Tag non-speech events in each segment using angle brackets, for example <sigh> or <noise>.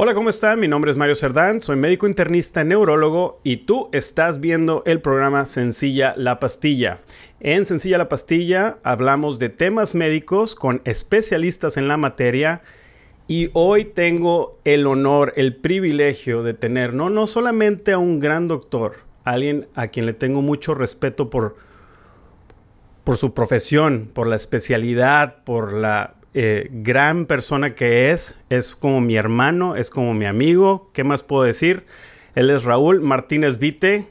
Hola, ¿cómo están? Mi nombre es Mario Cerdán, soy médico internista neurólogo y tú estás viendo el programa Sencilla la Pastilla. En Sencilla la Pastilla hablamos de temas médicos con especialistas en la materia y hoy tengo el honor, el privilegio de tener no, no solamente a un gran doctor, alguien a quien le tengo mucho respeto por, por su profesión, por la especialidad, por la eh, gran persona que es, es como mi hermano, es como mi amigo, ¿qué más puedo decir? Él es Raúl Martínez Vite,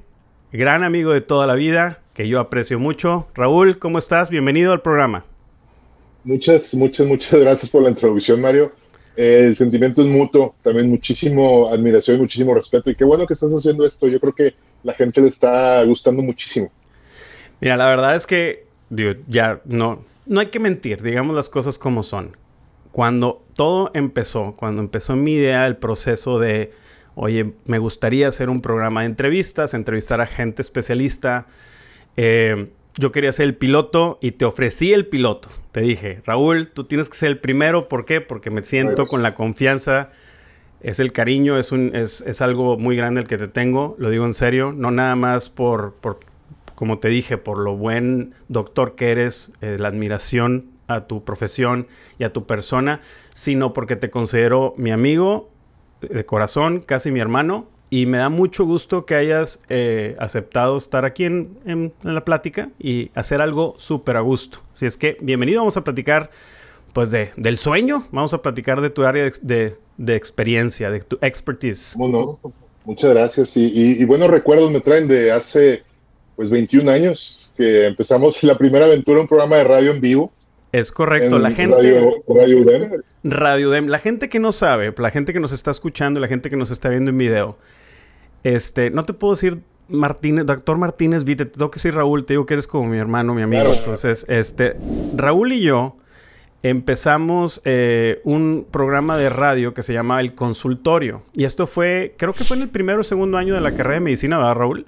gran amigo de toda la vida, que yo aprecio mucho. Raúl, ¿cómo estás? Bienvenido al programa. Muchas, muchas, muchas gracias por la introducción, Mario. el sentimiento es mutuo, también muchísimo admiración y muchísimo respeto. Y qué bueno que estás haciendo esto. Yo creo que la gente le está gustando muchísimo. Mira, la verdad es que ya no, no hay que mentir, digamos las cosas como son. Cuando todo empezó, cuando empezó mi idea, el proceso de, oye, me gustaría hacer un programa de entrevistas, entrevistar a gente especialista, eh, yo quería ser el piloto y te ofrecí el piloto. Te dije, Raúl, tú tienes que ser el primero. ¿Por qué? Porque me siento con la confianza, es el cariño, es, un, es, es, algo muy grande el que te tengo, lo digo en serio, no nada más por, por como te dije, por lo buen doctor que eres, eh, la admiración a tu profesión y a tu persona, sino porque te considero mi amigo de corazón, casi mi hermano, y me da mucho gusto que hayas eh, aceptado estar aquí en, la plática y hacer algo súper a gusto. Así es que, bienvenido, vamos a platicar pues de, del sueño, vamos a platicar de tu área de, de, experiencia, de tu expertise. Bueno, muchas gracias. Y, y buenos recuerdos me traen de hace pues 21 años que empezamos <laughs> la primera aventura, un programa de radio en vivo. Es correcto, la gente... Radio, radio Dem. Radio Dem. La gente que no sabe, la gente que nos está escuchando, la gente que nos está viendo en video, este, no te puedo decir Martínez, doctor Martínez Vite, te tengo que decir Raúl, te digo que eres como mi hermano, mi amigo. Entonces, este, Raúl y yo empezamos eh, un programa de radio que se llama El Consultorio. Y esto fue, creo que fue en el primero o segundo año de la carrera de medicina, ¿verdad, Raúl?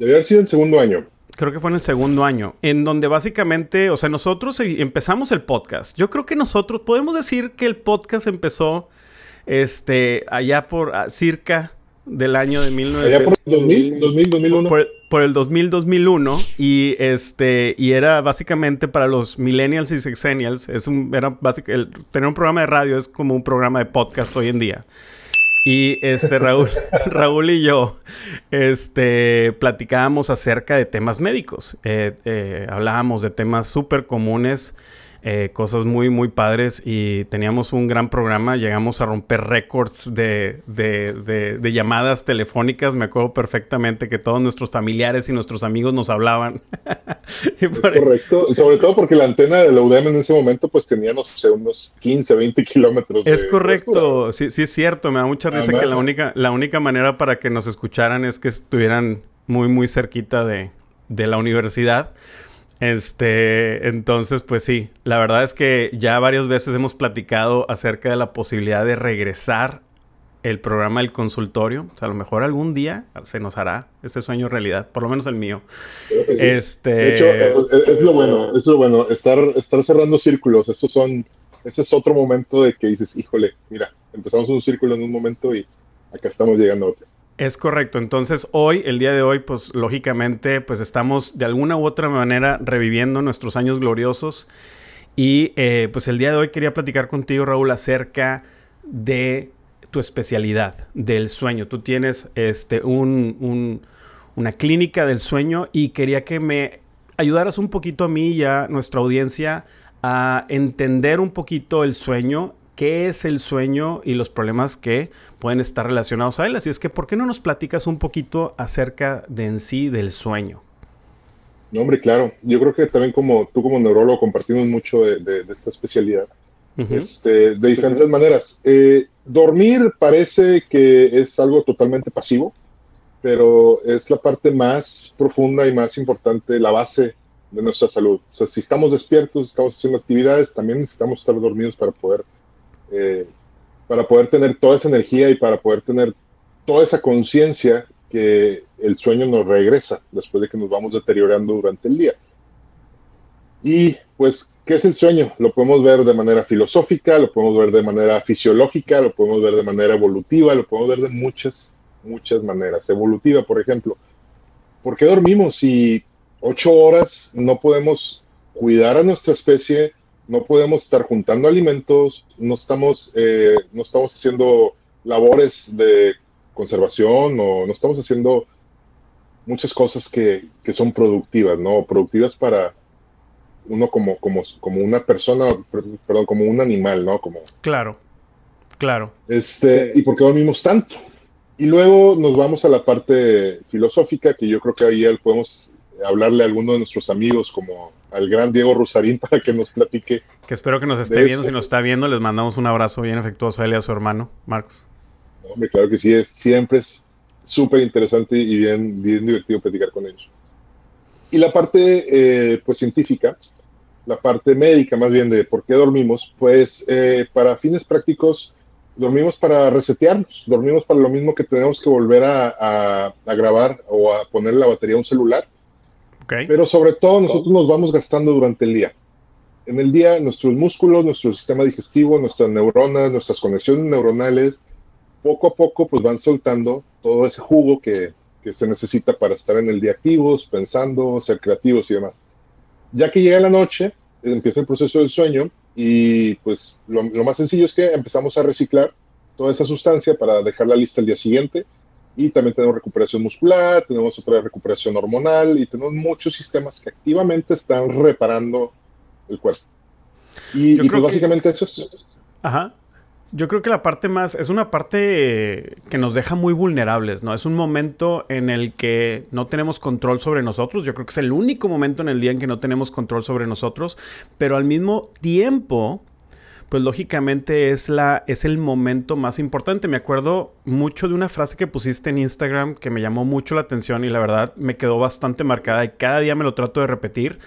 Debe haber sido el segundo año. Creo que fue en el segundo año, en donde básicamente, o sea, nosotros e-, empezamos el podcast. Yo creo que nosotros podemos decir que el podcast empezó este allá por ah, circa del año de 1900. Allá por el 2000, 2000 2001. Por, el 2000, 2001 y este y era básicamente para los millennials y sexennials, es un era tener un programa de radio es como un programa de podcast hoy en día. Y este Raúl, <laughs> Raúl y yo, este, platicábamos acerca de temas médicos. Eh, eh, hablábamos de temas súper comunes eh, cosas muy, muy padres y teníamos un gran programa. Llegamos a romper récords de, de, llamadas telefónicas. Me acuerdo perfectamente que todos nuestros familiares y nuestros amigos nos hablaban. <laughs> correcto, sobre todo porque la antena de la UDEM en ese momento pues tenía, no sé, unos 15, 20 kilómetros. Es correcto, sí, sí es cierto. Me da mucha risa que la única, la única manera para que nos escucharan es que estuvieran muy, muy cerquita de, de la universidad. Este, entonces, pues sí, la verdad es que ya varias veces hemos platicado acerca de la posibilidad de regresar el programa del consultorio. O sea, a lo mejor algún día se nos hará este sueño realidad, por lo menos el mío. Este... De hecho, es, lo bueno, es lo bueno, estar, estar cerrando círculos. Esos son, ese es otro momento de que dices, híjole, mira, empezamos un círculo en un momento y acá estamos llegando a otro. Es correcto. Entonces, hoy, el día de hoy, pues lógicamente, pues estamos de alguna u otra manera reviviendo nuestros años gloriosos. Y eh, pues el día de hoy quería platicar contigo, Raúl, acerca de tu especialidad, del sueño. Tú tienes este, un, una clínica del sueño y quería que me ayudaras un poquito a mí y a nuestra audiencia a entender un poquito el sueño qué es el sueño y los problemas que pueden estar relacionados a él. Así es que, ¿por qué no nos platicas un poquito acerca de en sí del sueño? No, hombre, claro. Yo creo que también como tú como neurólogo compartimos mucho de, esta especialidad. este, de diferentes maneras. Eh, dormir parece que es algo totalmente pasivo, pero es la parte más profunda y más importante, la base de nuestra salud. O sea, si estamos despiertos, estamos haciendo actividades, también necesitamos estar dormidos para poder eh, para poder tener toda esa energía y para poder tener toda esa conciencia que el sueño nos regresa después de que nos vamos deteriorando durante el día. Y pues, ¿qué es el sueño? Lo podemos ver de manera filosófica, lo podemos ver de manera fisiológica, lo podemos ver de manera evolutiva, lo podemos ver de muchas, muchas maneras. Evolutiva, por ejemplo. ¿Por qué dormimos si ocho horas no podemos cuidar a nuestra especie, no podemos estar juntando alimentos, no estamos, eh, no estamos haciendo labores de conservación o no estamos haciendo muchas cosas que, que son productivas, ¿no? Productivas para, uno como, como, como una persona, perdón, como un animal, ¿no? Como, claro, claro. Este, ¿Y por qué dormimos tanto? Y luego nos vamos a la parte filosófica, que yo creo que ahí podemos hablarle a alguno de nuestros amigos, como al gran Diego Rosarín, <laughs> para que nos platique. Que espero que nos esté viendo. Si nos está viendo, les mandamos un abrazo bien afectuoso a él y a su hermano, Marcos. Hombre, claro que sí, es, siempre es súper interesante y bien, bien divertido platicar con ellos. Y la parte eh, pues científica, la parte médica más bien de por qué dormimos, pues eh, para fines prácticos dormimos para resetearnos, dormimos para lo mismo que tenemos que volver a, grabar o a poner la batería a un celular. Pero sobre todo nosotros nos vamos gastando durante el día. En el día nuestros músculos, nuestro sistema digestivo, nuestras neuronas, nuestras conexiones neuronales, poco a poco pues van soltando todo ese jugo que, que se necesita para estar en el día activos, pensando, ser creativos y demás. Ya que llega la noche, empieza el proceso del sueño y pues lo, más sencillo es que empezamos a reciclar toda esa sustancia para dejarla lista el día siguiente y también tenemos recuperación muscular, tenemos otra recuperación hormonal y tenemos muchos sistemas que activamente están reparando el cuerpo. Y, pues básicamente eso es... Ajá. Yo creo que la parte más, es una parte que nos deja muy vulnerables, ¿no? Es un momento en el que no tenemos control sobre nosotros. Yo creo que es el único momento en el día en que no tenemos control sobre nosotros, pero al mismo tiempo, pues lógicamente es, la, es el momento más importante. Me acuerdo mucho de una frase que pusiste en Instagram que me llamó mucho la atención y la verdad me quedó bastante marcada y cada día me lo trato de repetir,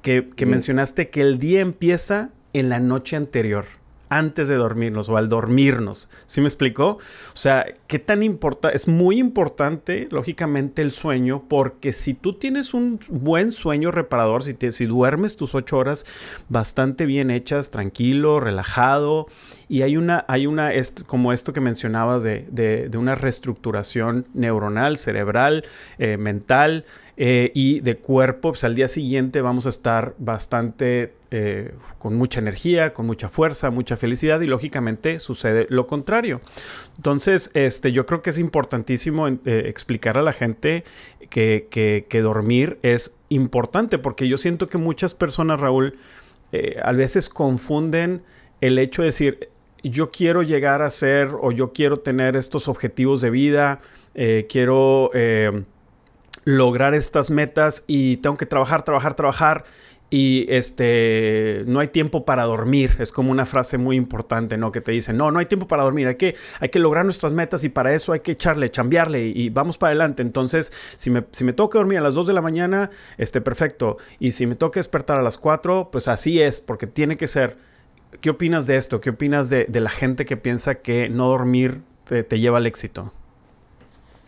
que, que mencionaste que el día empieza en la noche anterior antes de dormirnos o al dormirnos. ¿Sí me explicó? O sea, qué tan importante, es muy importante, lógicamente, el sueño, porque si tú tienes un buen sueño reparador, si, si duermes tus ocho horas bastante bien hechas, tranquilo, relajado, y hay una, hay una, como esto que mencionabas de, de, una reestructuración neuronal, cerebral, eh, mental, eh, y de cuerpo, pues al día siguiente vamos a estar bastante eh, con mucha energía, con mucha fuerza, mucha felicidad y lógicamente sucede lo contrario. Entonces, este, yo creo que es importantísimo eh, explicar a la gente que, que, dormir es importante porque yo siento que muchas personas, Raúl, a veces confunden el hecho de decir, yo quiero llegar a ser o yo quiero tener estos objetivos de vida, quiero lograr estas metas y tengo que trabajar, trabajar, trabajar y este no hay tiempo para dormir. Es como una frase muy importante, ¿no? Que te dicen, no, no hay tiempo para dormir, hay que, hay que lograr nuestras metas y para eso hay que echarle, chambearle y, vamos para adelante. Entonces, si me, si me que dormir a las 2 de la mañana, este, perfecto. Y si me toca despertar a las 4, pues así es, porque tiene que ser. ¿Qué opinas de esto? ¿Qué opinas de, la gente que piensa que no dormir te lleva al éxito?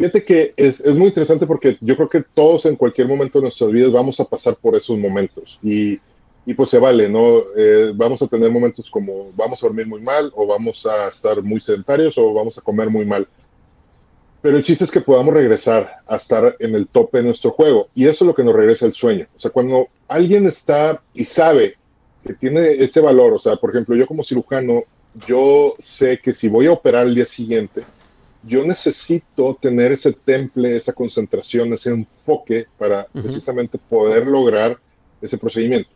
Fíjate que es, es, muy interesante porque yo creo que todos en cualquier momento de nuestras vidas vamos a pasar por esos momentos y, y pues se vale, ¿no? Eh, vamos a tener momentos como vamos a dormir muy mal o vamos a estar muy sedentarios o vamos a comer muy mal. Pero el chiste es que podamos regresar a estar en el tope de nuestro juego y eso es lo que nos regresa el sueño. O sea, cuando alguien está y sabe que tiene ese valor, o sea, por ejemplo, yo como cirujano, yo sé que si voy a operar el día siguiente, yo necesito tener ese temple, esa concentración, ese enfoque para precisamente poder lograr ese procedimiento.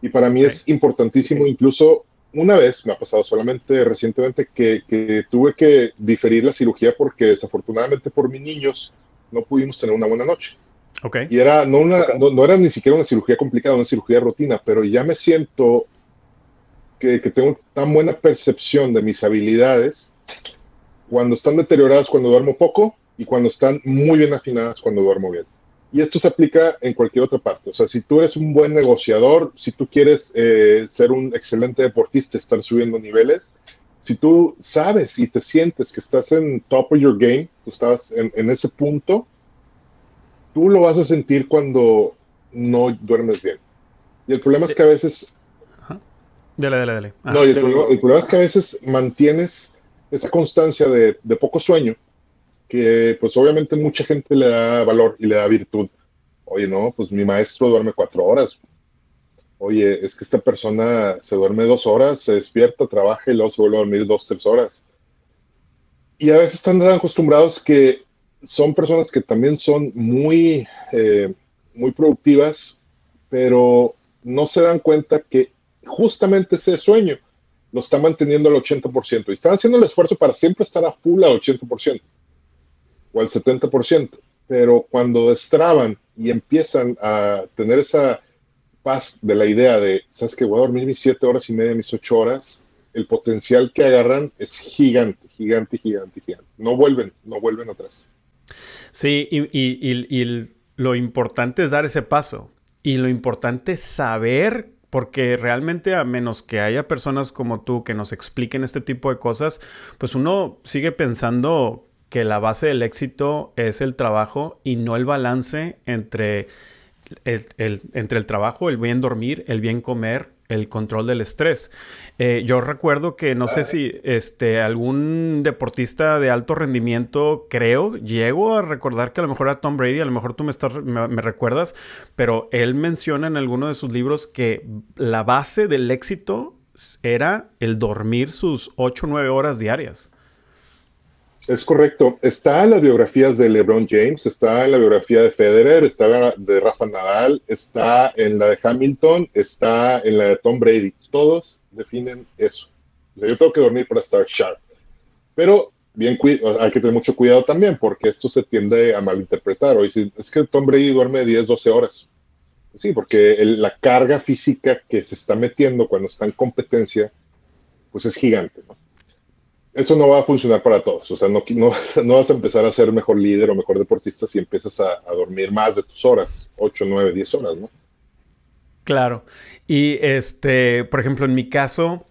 Y para mí es importantísimo, incluso una vez, me ha pasado solamente recientemente, que, tuve que diferir la cirugía porque desafortunadamente por mis niños no pudimos tener una buena noche. Okay. Y era, no, una, no, era ni siquiera una cirugía complicada, una cirugía rutina, pero ya me siento que, que tengo tan buena percepción de mis habilidades cuando están deterioradas cuando duermo poco y cuando están muy bien afinadas cuando duermo bien. Y esto se aplica en cualquier otra parte. O sea, si tú eres un buen negociador, si tú quieres eh, ser un excelente deportista, estar subiendo niveles, si tú sabes y te sientes que estás en top of your game, tú estás en, en ese punto, tú lo vas a sentir cuando no duermes bien. Y el problema es que a veces... Dale, dale, dale. No, el problema, es que a veces mantienes esa constancia de, poco sueño, que pues obviamente mucha gente le da valor y le da virtud. Oye, no, pues mi maestro duerme cuatro horas. Oye, es que esta persona se duerme dos horas, se despierta, trabaja y luego se vuelve a dormir dos, tres horas. Y a veces están acostumbrados que son personas que también son muy, eh, muy productivas, pero no se dan cuenta que justamente ese sueño lo está manteniendo al 80% y están haciendo el esfuerzo para siempre estar a full al 80% o al 70%, pero cuando destraban y empiezan a tener esa paz de la idea de, sabes que voy a dormir mis siete horas y media, mis ocho horas, el potencial que agarran es gigante, gigante, gigante, gigante. No vuelven, no vuelven atrás. Sí, y, lo importante es dar ese paso. Y lo importante es saber, porque realmente a menos que haya personas como tú que nos expliquen este tipo de cosas, pues uno sigue pensando que la base del éxito es el trabajo y no el balance entre el, entre el trabajo, el bien dormir, el bien comer, el control del estrés. Eh, yo recuerdo que no sé si este, algún deportista de alto rendimiento, creo, llego a recordar que a lo mejor era Tom Brady, a lo mejor tú me, estás, me, recuerdas, pero él menciona en alguno de sus libros que la base del éxito era el dormir sus 8 o 9 horas diarias. Es correcto. Está en las biografías de LeBron James, está en la biografía de Federer, está la de Rafa Nadal, está en la de Hamilton, está en la de Tom Brady. Todos definen eso. yo tengo que dormir para estar sharp. Pero bien, hay que tener mucho cuidado también porque esto se tiende a malinterpretar. O es que Tom Brady duerme 10, 12 horas. Sí, porque la carga física que se está metiendo cuando está en competencia, pues es gigante. ¿no? Eso no va a funcionar para todos. O sea, no, <laughs> no, vas a empezar a ser mejor líder o mejor deportista si empiezas a, dormir más de tus horas, 8, 9, 10 horas, ¿no? Claro. Y este, por ejemplo, en mi caso,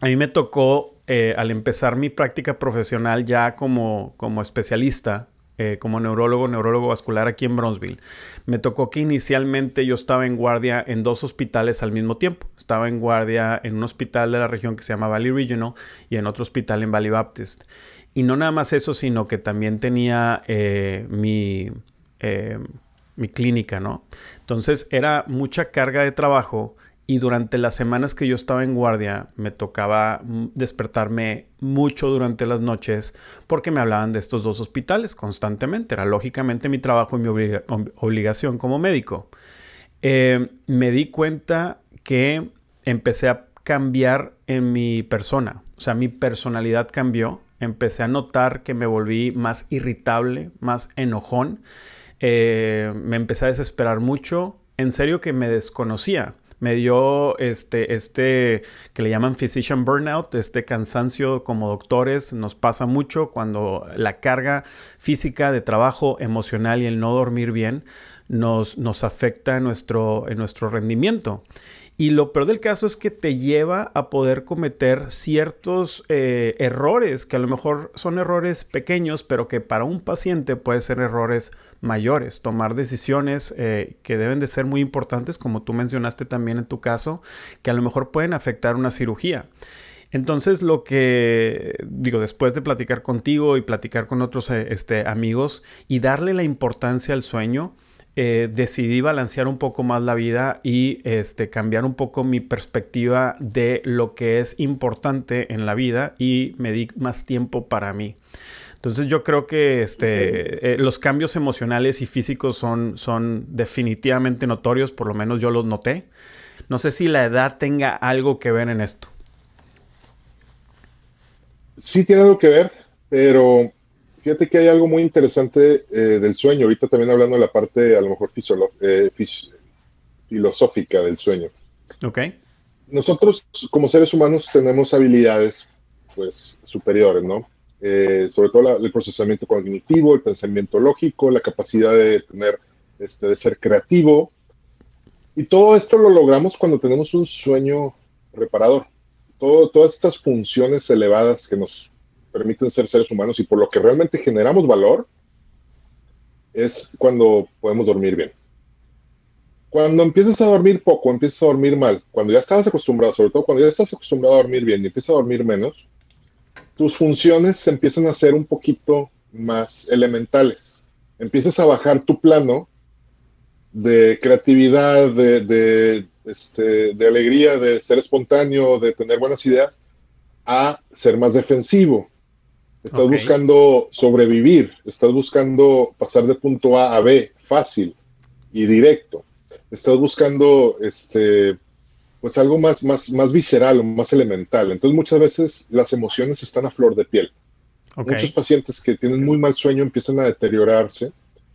a mí me tocó eh, al empezar mi práctica profesional ya como, como especialista, eh, como neurólogo, neurólogo vascular aquí en Bronzeville. Me tocó que inicialmente yo estaba en guardia en dos hospitales al mismo tiempo. Estaba en guardia en un hospital de la región que se llama Valley Regional y en otro hospital en Valley Baptist. Y no nada más eso, sino que también tenía eh, mi, eh, mi clínica, ¿no? Entonces era mucha carga de trabajo y durante las semanas que yo estaba en guardia me tocaba mm, despertarme mucho durante las noches porque me hablaban de estos dos hospitales constantemente. Era lógicamente mi trabajo y mi obligación como médico. Eh, me di cuenta que empecé a cambiar en mi persona. O sea, mi personalidad cambió. Empecé a notar que me volví más irritable, más enojón. Eh, me empecé a desesperar mucho. En serio que me desconocía me dio este, este que le llaman physician burnout, este cansancio como doctores, nos pasa mucho cuando la carga física de trabajo emocional y el no dormir bien nos, nos afecta nuestro, en nuestro rendimiento. Y lo peor del caso es que te lleva a poder cometer ciertos eh, errores, que a lo mejor son errores pequeños, pero que para un paciente pueden ser errores mayores. Tomar decisiones eh, que deben de ser muy importantes, como tú mencionaste también en tu caso, que a lo mejor pueden afectar una cirugía. Entonces, lo que digo, después de platicar contigo y platicar con otros eh, este, amigos y darle la importancia al sueño, eh, decidí balancear un poco más la vida y este, cambiar un poco mi perspectiva de lo que es importante en la vida y me di más tiempo para mí. Entonces yo creo que este, eh, los cambios emocionales y físicos son, son definitivamente notorios, por lo menos yo los noté. No sé si la edad tenga algo que ver en esto. Sí tiene algo que ver, pero Fíjate que hay algo muy interesante eh, del sueño, ahorita también hablando de la parte a lo mejor eh, filosófica del sueño. Ok. Nosotros como seres humanos tenemos habilidades pues superiores, ¿no? Eh, sobre todo el procesamiento cognitivo, el pensamiento lógico, la capacidad de tener, este, de ser creativo. Y todo esto lo logramos cuando tenemos un sueño reparador. Todo, todas estas funciones elevadas que nos permiten ser seres humanos y por lo que realmente generamos valor es cuando podemos dormir bien. Cuando empiezas a dormir poco, empiezas a dormir mal, cuando ya estás acostumbrado, sobre todo cuando ya estás acostumbrado a dormir bien y empiezas a dormir menos, tus funciones se empiezan a ser un poquito más elementales. Empiezas a bajar tu plano de creatividad, de, este, de alegría, de ser espontáneo, de tener buenas ideas, a ser más defensivo. Estás buscando sobrevivir, estás buscando pasar de punto A a B fácil y directo. Estás buscando este, pues algo más, más, más visceral o más elemental. Entonces muchas veces las emociones están a flor de piel. Muchos pacientes que tienen muy mal sueño empiezan a deteriorarse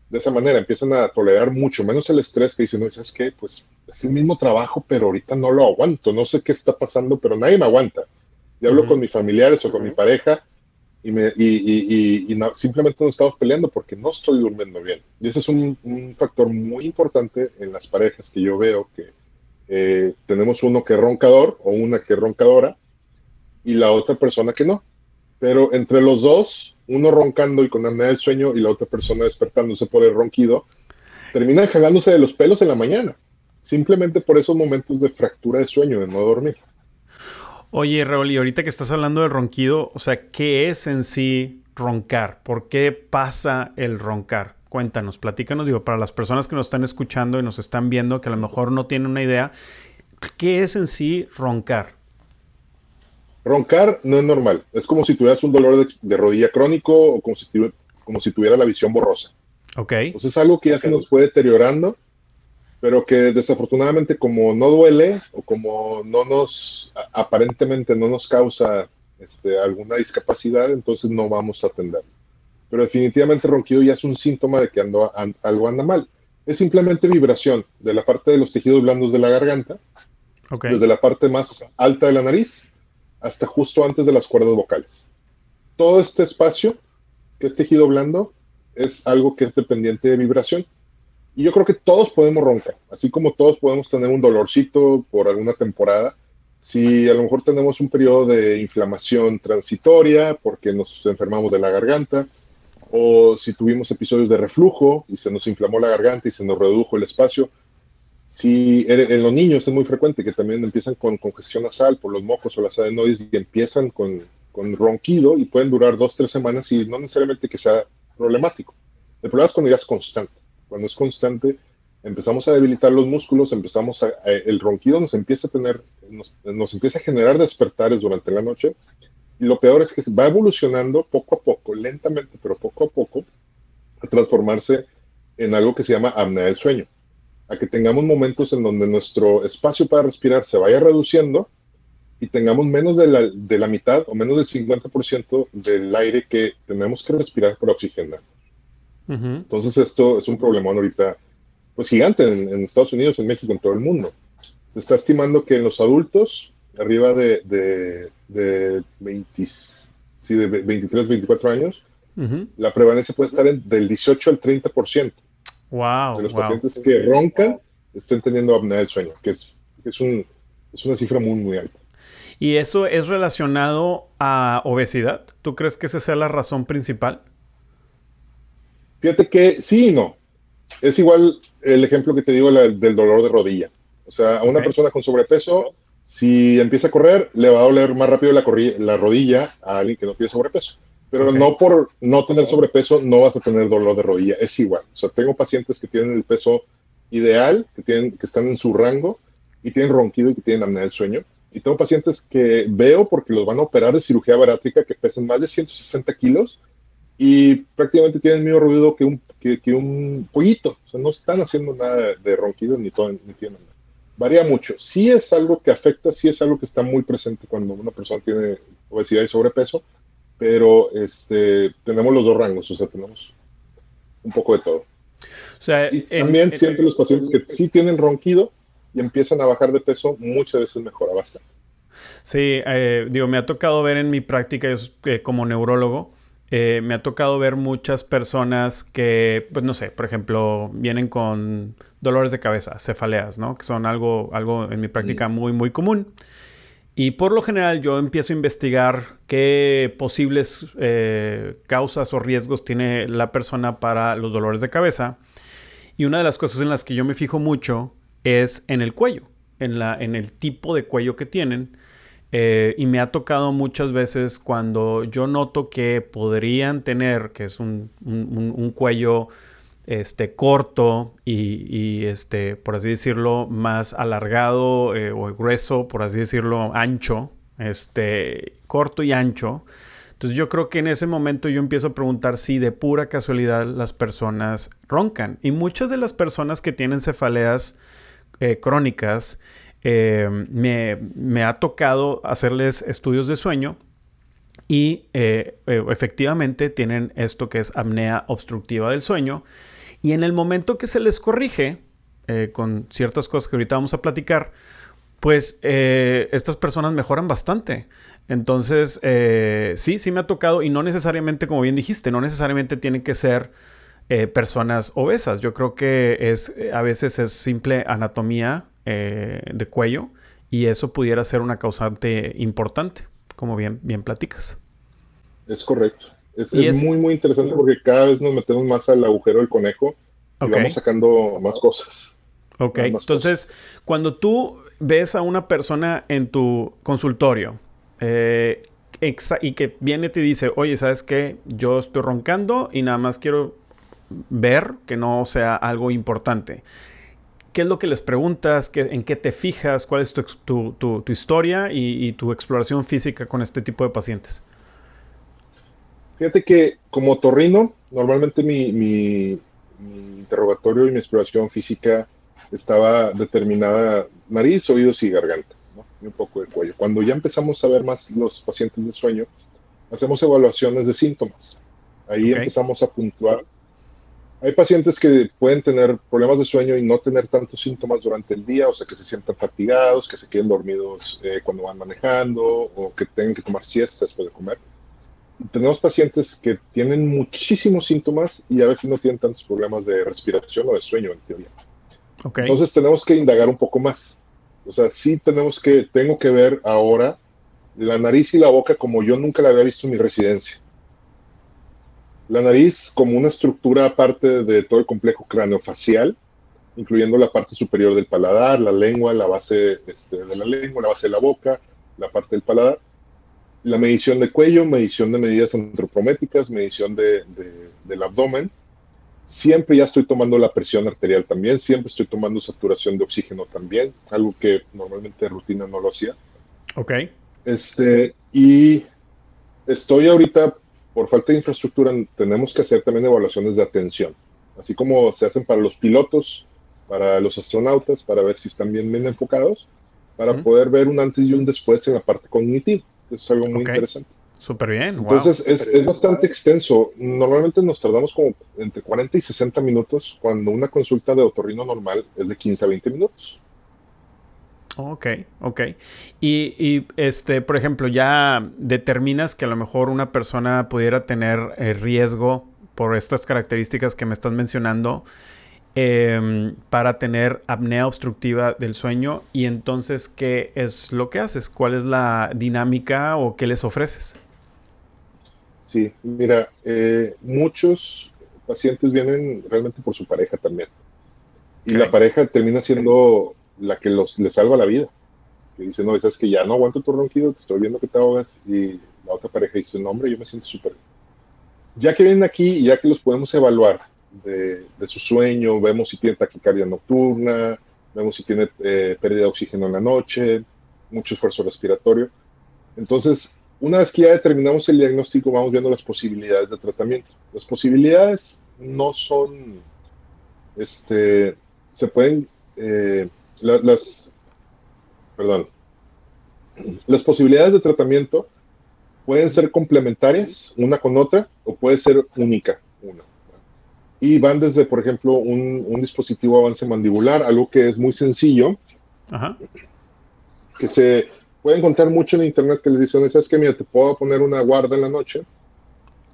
de esa manera, empiezan a tolerar mucho menos el estrés que dicen, no, ¿sabes qué? Pues es el mismo trabajo, pero ahorita no lo aguanto, no sé qué está pasando, pero nadie me aguanta. Y hablo con mis familiares o con mi pareja y, me, y, y, simplemente nos estamos peleando porque no estoy durmiendo bien. Y ese es un, factor muy importante en las parejas que yo veo que eh, tenemos uno que es roncador o una que es roncadora y la otra persona que no. Pero entre los dos, uno roncando y con apnea del sueño y la otra persona despertándose por el ronquido, termina jalándose de los pelos en la mañana. Simplemente por esos momentos de fractura de sueño, de no dormir. Oye, Raúl, y ahorita que estás hablando del ronquido, o sea, ¿qué es en sí roncar? ¿Por qué pasa el roncar? Cuéntanos, platícanos, digo, para las personas que nos están escuchando y nos están viendo, que a lo mejor no tienen una idea, ¿qué es en sí roncar? Roncar no es normal, es como si tuvieras un dolor de, rodilla crónico o como si, como si tuviera la visión borrosa. Ok. Entonces es algo que ya se nos fue deteriorando pero que desafortunadamente como no duele o como no nos, aparentemente no nos causa este, alguna discapacidad, entonces no vamos a atender. Pero definitivamente ronquido ya es un síntoma de que ando, algo anda mal. Es simplemente vibración de la parte de los tejidos blandos de la garganta, desde la parte más alta de la nariz hasta justo antes de las cuerdas vocales. Todo este espacio, que es tejido blando, es algo que es dependiente de vibración y yo creo que todos podemos roncar, así como todos podemos tener un dolorcito por alguna temporada. Si a lo mejor tenemos un periodo de inflamación transitoria porque nos enfermamos de la garganta, o si tuvimos episodios de reflujo y se nos inflamó la garganta y se nos redujo el espacio. Si en los niños es muy frecuente que también empiezan con congestión nasal por los mocos o las adenoides y empiezan con, con ronquido y pueden durar dos, tres semanas y no necesariamente que sea problemático. El problema es cuando ya es constante cuando es constante, empezamos a debilitar los músculos, empezamos a, el ronquido nos empieza a tener, nos, empieza a generar despertares durante la noche. Y lo peor es que va evolucionando poco a poco, lentamente, pero poco a poco, a transformarse en algo que se llama apnea del sueño. A que tengamos momentos en donde nuestro espacio para respirar se vaya reduciendo y tengamos menos de la, de la mitad o menos del 50% del aire que tenemos que respirar para oxigenar. Entonces esto es un problemón ahorita, pues gigante en, Estados Unidos, en México, en todo el mundo. Se está estimando que en los adultos, arriba de, de, de, 20, sí, de 23, 24 años, la prevalencia puede estar en, del 18 al 30%. Wow. De los pacientes que roncan estén teniendo apnea del sueño, que es, es, un, es una cifra muy, muy alta. ¿Y eso es relacionado a obesidad? ¿Tú crees que esa sea la razón principal? Fíjate que sí y no. Es igual el ejemplo que te digo del dolor de rodilla. O sea, a una persona con sobrepeso, si empieza a correr, le va a doler más rápido la, la rodilla a alguien que no tiene sobrepeso. Pero no por no tener sobrepeso no vas a tener dolor de rodilla. Es igual. O sea, tengo pacientes que tienen el peso ideal, que, tienen, que están en su rango y tienen ronquido y que tienen apnea del sueño. Y tengo pacientes que veo porque los van a operar de cirugía barátrica que pesan más de 160 kilos y prácticamente tienen el mismo ruido que un, que, un pollito. O sea, no están haciendo nada de ronquido ni, todo, ni tienen nada. Varía mucho. Sí es algo que afecta, sí es algo que está muy presente cuando una persona tiene obesidad y sobrepeso, pero este, tenemos los dos rangos, o sea, tenemos un poco de todo. O sea, y también siempre los pacientes que sí tienen ronquido y empiezan a bajar de peso, muchas veces mejora bastante. Sí, eh, digo, me ha tocado ver en mi práctica yo, eh, como neurólogo, eh, me ha tocado ver muchas personas que, pues no sé, por ejemplo, vienen con dolores de cabeza, cefaleas, ¿no? Que son algo, algo en mi práctica muy, muy común. Y por lo general yo empiezo a investigar qué posibles eh, causas o riesgos tiene la persona para los dolores de cabeza. Y una de las cosas en las que yo me fijo mucho es en el cuello, en, la, en el tipo de cuello que tienen. Eh, y me ha tocado muchas veces cuando yo noto que podrían tener, que es un, cuello este, corto y, este, por así decirlo, más alargado eh, o grueso, por así decirlo, ancho, este, corto y ancho. Entonces yo creo que en ese momento yo empiezo a preguntar si de pura casualidad las personas roncan. Y muchas de las personas que tienen cefaleas eh, crónicas, eh, me, ha tocado hacerles estudios de sueño y eh, efectivamente tienen esto que es apnea obstructiva del sueño. Y en el momento que se les corrige, con ciertas cosas que ahorita vamos a platicar, pues estas personas mejoran bastante. Entonces, eh, sí, sí me ha tocado y no necesariamente, como bien dijiste, no necesariamente tienen que ser eh, personas obesas. Yo creo que es, eh, a veces es simple anatomía de cuello y eso pudiera ser una causante importante, como bien, bien platicas. Es correcto. Es, muy, muy interesante porque cada vez nos metemos más al agujero del conejo y vamos sacando más cosas. Ok, entonces, cuando tú ves a una persona en tu consultorio, eh, y que viene y te dice, oye, ¿sabes qué? Yo estoy roncando y nada más quiero ver que no sea algo importante. ¿Qué es lo que les preguntas? ¿En qué te fijas? ¿Cuál es tu, historia y, tu exploración física con este tipo de pacientes? Fíjate que como torrino, normalmente mi, mi interrogatorio y mi exploración física estaba determinada nariz, oídos y garganta y un poco de cuello. Cuando ya empezamos a ver más los pacientes de sueño, hacemos evaluaciones de síntomas. Ahí empezamos a puntuar. Hay pacientes que pueden tener problemas de sueño y no tener tantos síntomas durante el día, o sea, que se sientan fatigados, que se queden dormidos eh, cuando van manejando o que tengan que tomar siestas después de comer. tenemos pacientes que tienen muchísimos síntomas y a veces no tienen tantos problemas de respiración o de sueño en teoría. Entonces tenemos que indagar un poco más. O sea, sí tenemos que, tengo que ver ahora la nariz y la boca como yo nunca la había visto en mi residencia. La nariz como una estructura aparte de todo el complejo craneofacial, incluyendo la parte superior del paladar, la lengua, la base este, de la lengua, la base de la boca, la parte del paladar. La medición de cuello, medición de medidas antropométricas, medición de, del abdomen, Siempre ya estoy tomando la presión arterial también, siempre estoy tomando saturación de oxígeno también, algo que normalmente de rutina no lo hacía. Ok. Este, y estoy ahorita, por falta de infraestructura, tenemos que hacer también evaluaciones de atención, así como se hacen para los pilotos, para los astronautas, para ver si están bien, bien enfocados, para poder ver un antes y un después en la parte cognitiva. Eso es algo muy interesante. Súper bien. Entonces es, bastante extenso. Normalmente nos tardamos como entre 40 y 60 minutos cuando una consulta de otorrino normal es de 15 a 20 minutos. Ok, ok. Y, y, este, por ejemplo, ya determinas que a lo mejor una persona pudiera tener eh, riesgo por estas características que me estás mencionando em, para tener apnea obstructiva del sueño. Y entonces, ¿qué es lo que haces? ¿Cuál es la dinámica o qué les ofreces? Sí, mira, eh, muchos pacientes vienen realmente por su pareja también. Y la pareja termina siendo la que los, les salva la vida. Que dice, no, es que ya no aguanto tu ronquido, te estoy viendo que te ahogas. Y la otra pareja dice, no, hombre, yo me siento súper Ya que vienen aquí, ya que los podemos evaluar de, su sueño, vemos si tiene taquicardia nocturna, vemos si tiene eh, pérdida de oxígeno en la noche, mucho esfuerzo respiratorio. Entonces, una vez que ya determinamos el diagnóstico, vamos viendo las posibilidades de tratamiento. Las posibilidades no son, este, se pueden, eh, las, perdón, las posibilidades de tratamiento pueden ser complementarias una con otra o puede ser única una. Y van desde, por ejemplo, un, un dispositivo avance mandibular, algo que es muy sencillo, que se pueden encontrar mucho en internet que les dicen, ¿sabes que Mira, te puedo poner una guarda en la noche.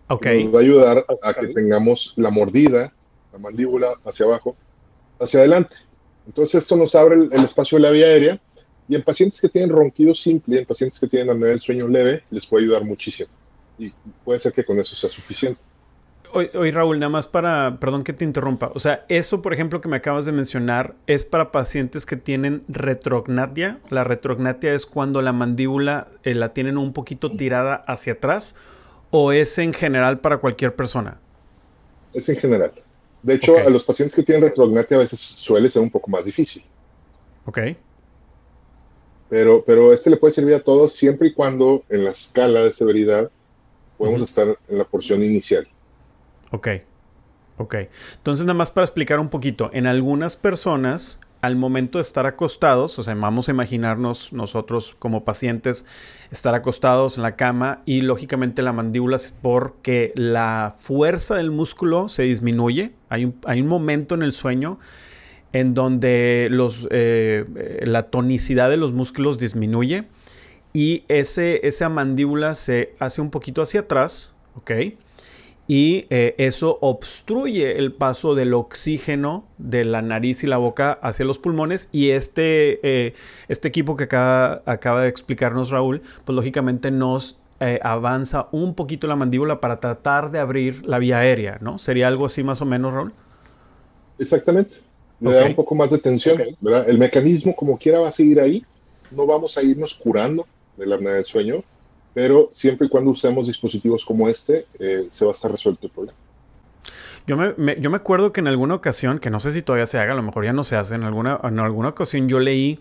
Ok. Nos va a ayudar a que tengamos la mordida, la mandíbula hacia abajo, hacia adelante. Entonces esto nos abre el, espacio de la vía aérea y en pacientes que tienen ronquido simple, en pacientes que tienen apnea del sueño leve, les puede ayudar muchísimo. Y puede ser que con eso sea suficiente. Oye, Raúl, nada más para, perdón que te interrumpa. O sea, eso, por ejemplo, que me acabas de mencionar, es para pacientes que tienen retrognatia. La retrognatia es cuando la mandíbula eh, la tienen un poquito tirada hacia atrás, o es en general para cualquier persona. Es en general. De hecho, a los pacientes que tienen retrognatia a veces suele ser un poco más difícil. Ok. Pero, pero este le puede servir a todos siempre y cuando en la escala de severidad podemos estar en la porción inicial. Ok, ok. Entonces nada más para explicar un poquito, en algunas personas al momento de estar acostados, o sea, vamos a imaginarnos nosotros como pacientes estar acostados en la cama y lógicamente la mandíbula es porque la fuerza del músculo se disminuye. Hay un, hay un momento en el sueño en donde los, eh, la tonicidad de los músculos disminuye y ese, esa mandíbula se hace un poquito hacia atrás, ¿ok? Y eh, eso obstruye el paso del oxígeno de la nariz y la boca hacia los pulmones y este, eh, este equipo que acaba, acaba, de explicarnos Raúl, pues lógicamente nos eh, avanza un poquito la mandíbula para tratar de abrir la vía aérea, ¿no? ¿Sería algo así más o menos, Raúl? Exactamente. Le da un poco más de tensión, ¿verdad? El mecanismo como quiera va a seguir ahí, no vamos a irnos curando de la apnea del sueño, pero siempre y cuando usemos dispositivos como este, eh, se va a estar resuelto el problema. Yo me, yo me acuerdo que en alguna ocasión, que no sé si todavía se haga, a lo mejor ya no se hace, en alguna, en alguna ocasión yo leí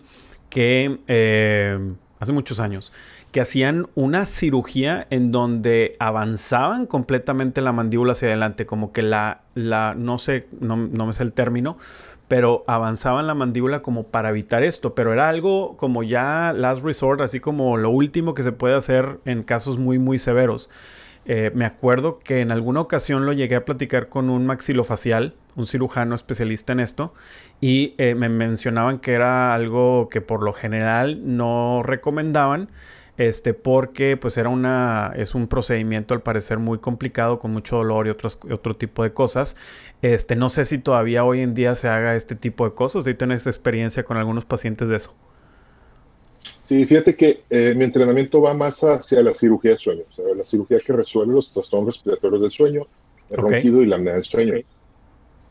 que eh, hace muchos años, que hacían una cirugía en donde avanzaban completamente la mandíbula hacia adelante, como que la, la no sé, no, no me sé el término, pero avanzaban la mandíbula como para evitar esto, pero era algo como ya last resort, así como lo último que se puede hacer en casos muy, muy severos. Eh, me acuerdo que en alguna ocasión lo llegué a platicar con un maxilofacial, un cirujano especialista en esto, y eh, me mencionaban que era algo que por lo general no recomendaban, este, porque pues era una, es un procedimiento al parecer muy complicado, con mucho dolor y otros, otro tipo de cosas. Este, no sé si todavía hoy en día se haga este tipo de cosas, ¿y tienes experiencia con algunos pacientes de eso? Sí, fíjate que eh, mi entrenamiento va más hacia la cirugía de sueño, o sea, la cirugía que resuelve los trastornos respiratorios del sueño, el ronquido y la apnea del sueño.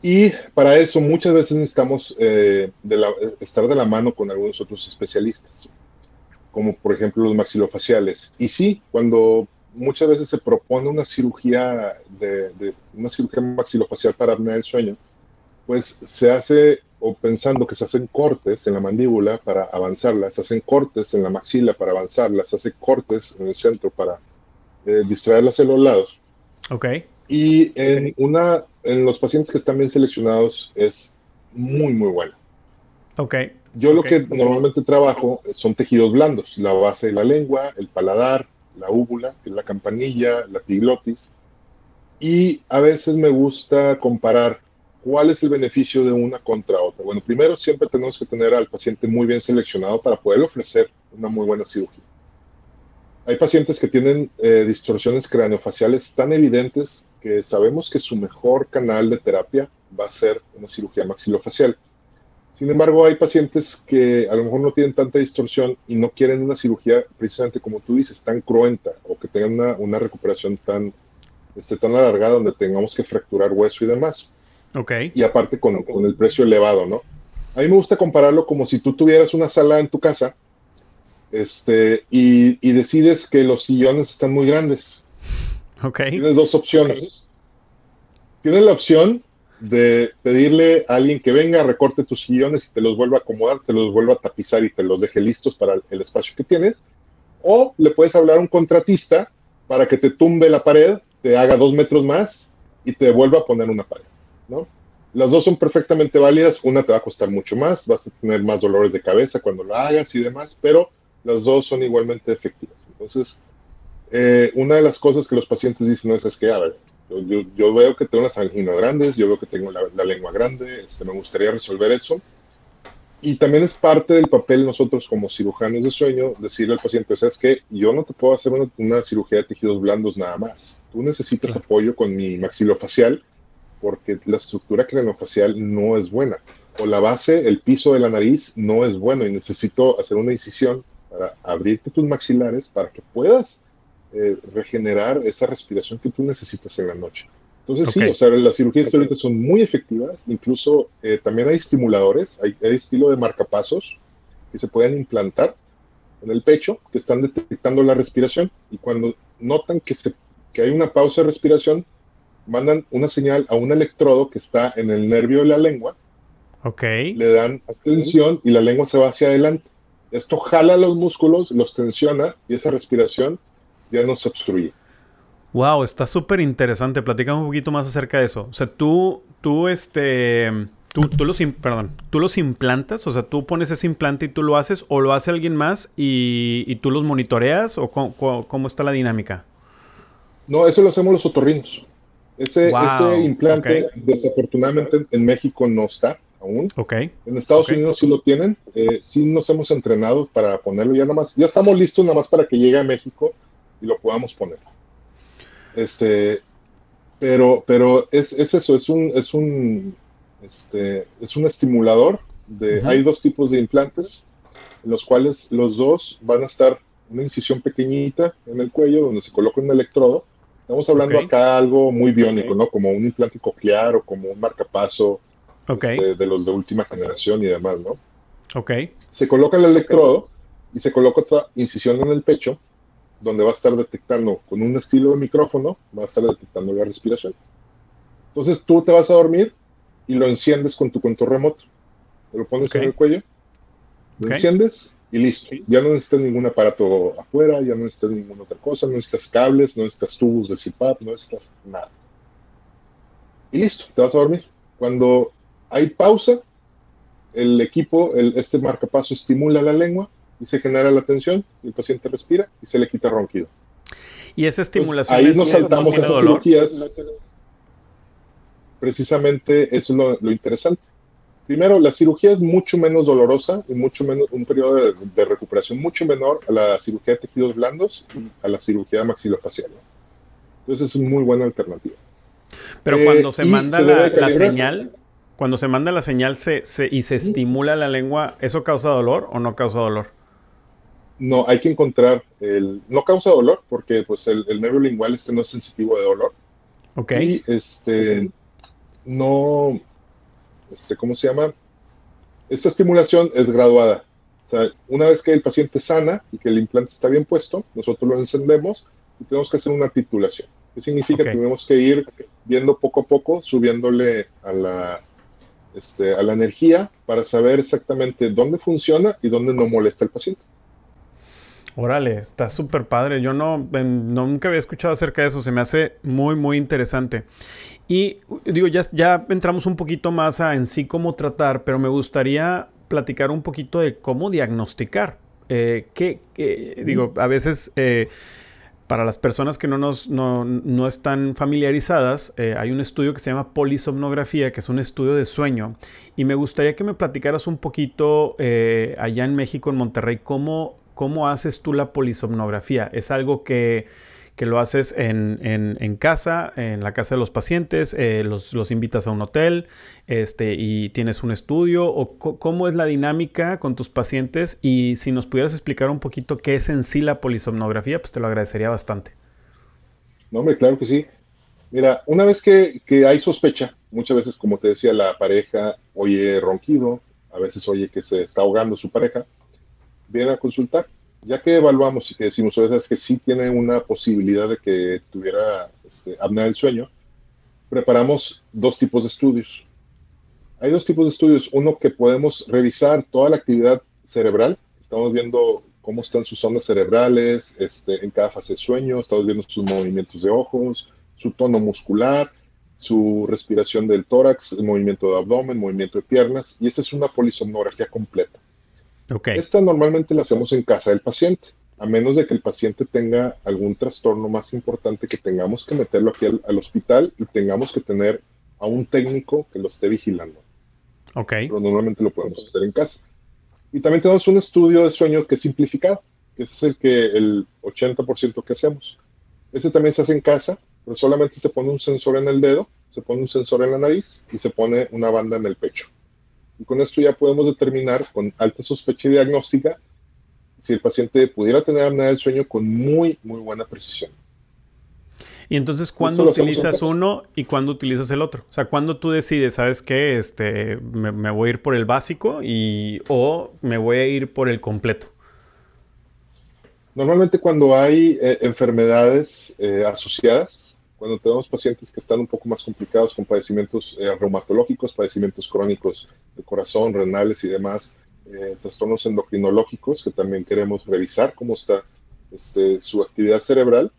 Y para eso muchas veces necesitamos eh, estar de la mano con algunos otros especialistas como por ejemplo los maxilofaciales. Y sí, cuando muchas veces se propone una cirugía de, una cirugía maxilofacial para apnea del sueño, pues se hace o pensando que se hacen cortes en la mandíbula para avanzarla, se hacen cortes en la maxila para avanzarla, se hacen cortes en el centro para eh, distraerlas hacia los lados. Ok. Y en, una, en los pacientes que están bien seleccionados es muy, muy bueno. Ok. Yo lo que normalmente trabajo son tejidos blandos, la base de la lengua, el paladar, la úvula, la campanilla, la epiglotis. Y a veces me gusta comparar cuál es el beneficio de una contra otra. Bueno, primero siempre tenemos que tener al paciente muy bien seleccionado para poder ofrecer una muy buena cirugía. Hay pacientes que tienen eh, distorsiones craneofaciales tan evidentes que sabemos que su mejor canal de terapia va a ser una cirugía maxilofacial. Sin embargo, hay pacientes que a lo mejor no tienen tanta distorsión y no quieren una cirugía precisamente como tú dices, tan cruenta o que tengan una, una recuperación tan, este, tan alargada donde tengamos que fracturar hueso y demás. Ok. Y aparte con, con, el precio elevado, ¿no? A mí me gusta compararlo como si tú tuvieras una sala en tu casa este, y, y decides que los sillones están muy grandes. Ok. Tienes dos opciones. Tienes la opción de pedirle a alguien que venga, recorte tus sillones y te los vuelva a acomodar, te los vuelva a tapizar y te los deje listos para el espacio que tienes. O le puedes hablar a un contratista para que te tumbe la pared, te haga dos metros más y te vuelva a poner una pared, ¿no? Las dos son perfectamente válidas, una te va a costar mucho más, vas a tener más dolores de cabeza cuando lo hagas y demás, pero las dos son igualmente efectivas. Entonces, eh, una de las cosas que los pacientes dicen no es, que, a ver, yo, veo que tengo las anginas grandes, yo veo que tengo la, lengua grande, este, me gustaría resolver eso. Y también es parte del papel nosotros como cirujanos de sueño decirle al paciente, sabes que yo no te puedo hacer una, cirugía de tejidos blandos nada más. Tú necesitas apoyo con mi maxilofacial porque la estructura craniofacial no es buena. O la base, el piso de la nariz no es bueno y necesito hacer una incisión para abrirte tus maxilares para que puedas eh, regenerar esa respiración que tú necesitas en la noche. Entonces sí, o sea, las cirugías ahorita son muy efectivas, incluso eh, también hay estimuladores, hay, estilo de marcapasos que se pueden implantar en el pecho, que están detectando la respiración y cuando notan que, se, que hay una pausa de respiración, mandan una señal a un electrodo que está en el nervio de la lengua, okay. le dan atención y la lengua se va hacia adelante. Esto jala los músculos, los tensiona y esa respiración ya no se obstruye. Wow, está súper interesante. Platícame un poquito más acerca de eso. O sea, tú, tú, este, tú, tú los, perdón, tú los implantas, o sea, tú pones ese implante y tú lo haces, o lo hace alguien más y, tú los monitoreas, o cómo, está la dinámica. No, eso lo hacemos los otorrinos. Ese, ese implante, desafortunadamente, en México no está aún. Ok. En Estados Unidos sí lo tienen. Eh, sí nos hemos entrenado para ponerlo. Ya nada más, ya estamos listos nada más para que llegue a México y lo podamos poner. Este, pero, pero es, es eso, es un, es un, este, es un estimulador de, hay dos tipos de implantes, en los cuales los dos van a estar una incisión pequeñita en el cuello donde se coloca un electrodo. Estamos hablando acá algo muy biónico, ¿no? Como un implante coclear o como un marcapaso este, de los de última generación y demás, ¿no? Ok. Se coloca el electrodo y se coloca otra incisión en el pecho donde va a estar detectando con un estilo de micrófono, va a estar detectando la respiración. Entonces tú te vas a dormir y lo enciendes con tu control remoto. Te lo pones en el cuello, lo enciendes y listo. Ya no necesitas ningún aparato afuera, ya no necesitas ninguna otra cosa, no necesitas cables, no necesitas tubos de CPAP, no necesitas nada. Y listo, te vas a dormir. Cuando hay pausa, el equipo, el, este marcapaso estimula la lengua y se genera la tensión, el paciente respira y se le quita el ronquido. Y esa estimulación ahí nos saltamos esas cirugías. Precisamente eso es lo, interesante. Primero, la cirugía es mucho menos dolorosa y mucho menos un periodo de, recuperación mucho menor a la cirugía de tejidos blandos y a la cirugía maxilofacial. Entonces es una muy buena alternativa. Pero cuando se manda la, señal, cuando se manda la señal se, y se estimula la lengua, ¿eso causa dolor o no causa dolor? No, hay que encontrar el, no causa dolor porque pues el, nervio lingual este no es sensitivo de dolor. Ok. Y este, no, este, ¿cómo se llama? Esta estimulación es graduada. O sea, una vez que el paciente sana y que el implante está bien puesto, nosotros lo encendemos y tenemos que hacer una titulación. ¿Qué significa? que Tenemos que ir viendo poco a poco, subiéndole a la, este, a la energía para saber exactamente dónde funciona y dónde no molesta al paciente. Órale, está súper padre. Yo no, nunca había escuchado acerca de eso. Se me hace muy, muy interesante. Y digo, ya, ya entramos un poquito más a en sí cómo tratar, pero me gustaría platicar un poquito de cómo diagnosticar. Eh, que, digo, a veces eh, para las personas que no, nos, no, no están familiarizadas, eh, hay un estudio que se llama polisomnografía, que es un estudio de sueño. Y me gustaría que me platicaras un poquito allá en México, en Monterrey, cómo ¿Cómo haces tú la polisomnografía? ¿Es algo que, lo haces en, casa, en la casa de los pacientes, eh, los, invitas a un hotel este, y tienes un estudio? ¿O cómo es la dinámica con tus pacientes? Y si nos pudieras explicar un poquito qué es en sí la polisomnografía, pues te lo agradecería bastante. No, hombre, claro que sí. Mira, una vez que, que hay sospecha, muchas veces, como te decía, la pareja oye ronquido, a veces oye que se está ahogando su pareja, viene a consultar. Ya que evaluamos y que decimos a veces que sí tiene una posibilidad de que tuviera este, apnea del sueño, preparamos dos tipos de estudios. Hay dos tipos de estudios. Uno que podemos revisar toda la actividad cerebral. Estamos viendo cómo están sus ondas cerebrales este, en cada fase de sueño. Estamos viendo sus movimientos de ojos, su tono muscular, su respiración del tórax, el movimiento de abdomen, movimiento de piernas. Y esa es una polisomnografía completa. Esta normalmente la hacemos en casa del paciente, a menos de que el paciente tenga algún trastorno más importante que tengamos que meterlo aquí al, hospital y tengamos que tener a un técnico que lo esté vigilando. Pero normalmente lo podemos hacer en casa. Y también tenemos un estudio de sueño que es simplificado, que es el que el 80% que hacemos. Ese también se hace en casa, pero solamente se pone un sensor en el dedo, se pone un sensor en la nariz y se pone una banda en el pecho. Y con esto ya podemos determinar con alta sospecha y diagnóstica si el paciente pudiera tener apnea del sueño con muy, muy buena precisión. Y entonces, ¿cuándo utilizas uno y cuándo utilizas el otro? O sea, ¿cuándo tú decides, sabes qué, este, me, voy a ir por el básico y, o me voy a ir por el completo? Normalmente cuando hay eh, enfermedades eh, asociadas, cuando tenemos pacientes que están un poco más complicados con padecimientos eh, reumatológicos, padecimientos crónicos de corazón, renales y demás, trastornos endocrinológicos que también queremos revisar cómo está este, su actividad cerebral,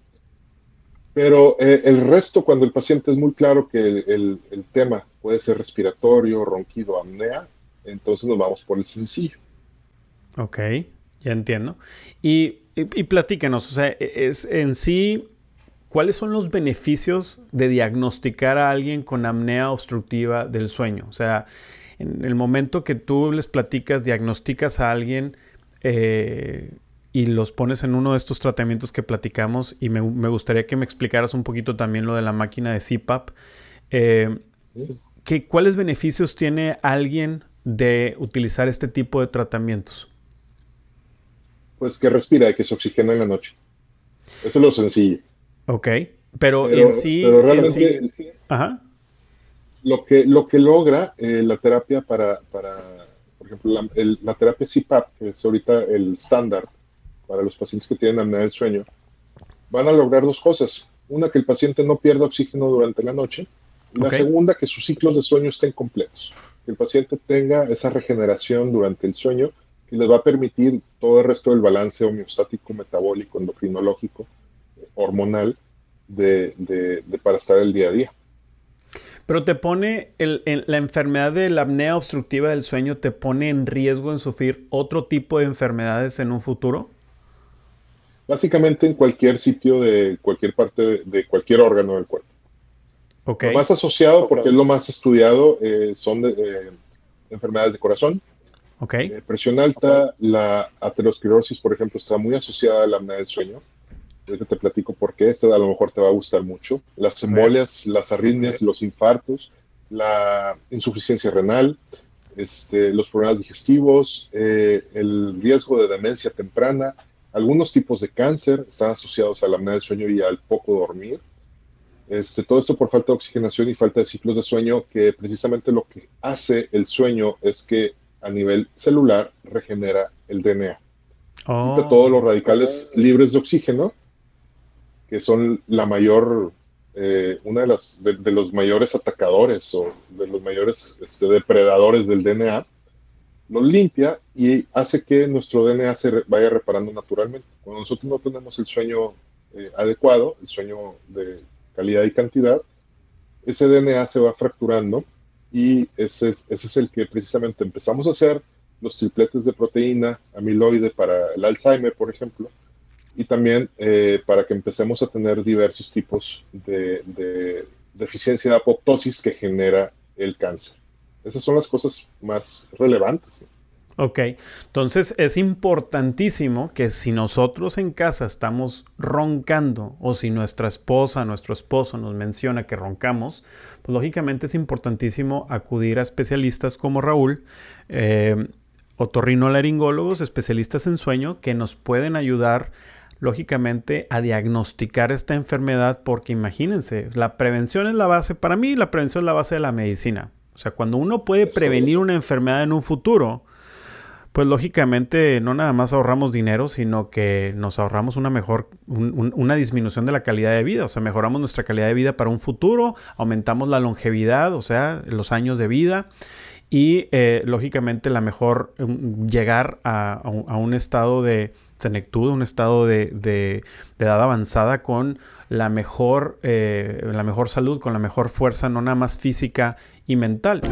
pero eh, el resto, cuando el paciente es muy claro que el, tema puede ser respiratorio, ronquido, apnea, entonces nos vamos por el sencillo. Ok, ya entiendo. Y, y, platícanos, o sea, es en sí, ¿cuáles son los beneficios de diagnosticar a alguien con apnea obstructiva del sueño? O sea, en el momento que tú les platicas, diagnosticas a alguien, eh, y los pones en uno de estos tratamientos que platicamos y me, gustaría que me explicaras un poquito también lo de la máquina de CPAP. Eh, ¿Cuáles beneficios tiene alguien de utilizar este tipo de tratamientos? Pues que respira y que se oxigena en la noche. Eso es lo sencillo. Ok, pero, en sí... Pero realmente, ajá. Lo, que, lo que logra eh, la terapia para, para, por ejemplo, la, la terapia CPAP, que es ahorita el estándar, para los pacientes que tienen apnea del sueño, van a lograr dos cosas. Una, que el paciente no pierda oxígeno durante la noche. la segunda, que sus ciclos de sueño estén completos. Que el paciente tenga esa regeneración durante el sueño que les va a permitir todo el resto del balance homeostático, metabólico, endocrinológico, hormonal de, para estar el día a día. Pero te pone la enfermedad de la apnea obstructiva del sueño, te pone en riesgo en sufrir otro tipo de enfermedades en un futuro? Básicamente en cualquier sitio de cualquier parte de, cualquier órgano del cuerpo. Lo más asociado, porque es lo más estudiado, eh, son de, eh, enfermedades de corazón, okay. Eh, presión alta, la aterosclerosis, por ejemplo, está muy asociada a la apnea del sueño. Ahorita te platico por qué, esta a lo mejor te va a gustar mucho. Las embolias, las arritmias, los infartos, la insuficiencia renal, este, los problemas digestivos, el riesgo de demencia temprana, algunos tipos de cáncer están asociados a la apnea del sueño y al poco dormir. Este, todo esto por falta de oxigenación y falta de ciclos de sueño, que precisamente lo que hace el sueño es que a nivel celular regenera el DNA. Oh. todos los radicales libres de oxígeno, que son la mayor, eh, una de, las, de, los mayores atacadores o de los mayores este, depredadores del DNA, lo limpia y hace que nuestro DNA se vaya reparando naturalmente. Cuando nosotros no tenemos el sueño eh, adecuado, el sueño de calidad y cantidad, ese DNA se va fracturando y ese, ese es el que precisamente empezamos a hacer los tripletes de proteína, amiloide para el Alzheimer, por ejemplo, y también eh, para que empecemos a tener diversos tipos de, deficiencia de apoptosis que genera el cáncer. Esas son las cosas más relevantes. Ok, entonces es importantísimo que si nosotros en casa estamos roncando o si nuestra esposa, nuestro esposo nos menciona que roncamos, pues lógicamente es importantísimo acudir a especialistas como Raúl, eh, otorrinolaringólogos, especialistas en sueño, que nos pueden ayudar lógicamente a diagnosticar esta enfermedad porque imagínense, la prevención es la base, para mí la prevención es la base de la medicina. O sea, cuando uno puede prevenir una enfermedad en un futuro, pues lógicamente no nada más ahorramos dinero, sino que nos ahorramos una mejor, una disminución de la calidad de vida. O sea, mejoramos nuestra calidad de vida para un futuro, aumentamos la longevidad, o sea, los años de vida. Y eh, lógicamente la mejor um, llegar a, un estado de senectud, un estado de, edad avanzada con la mejor, eh, la mejor salud, con la mejor fuerza, no nada más física y mental.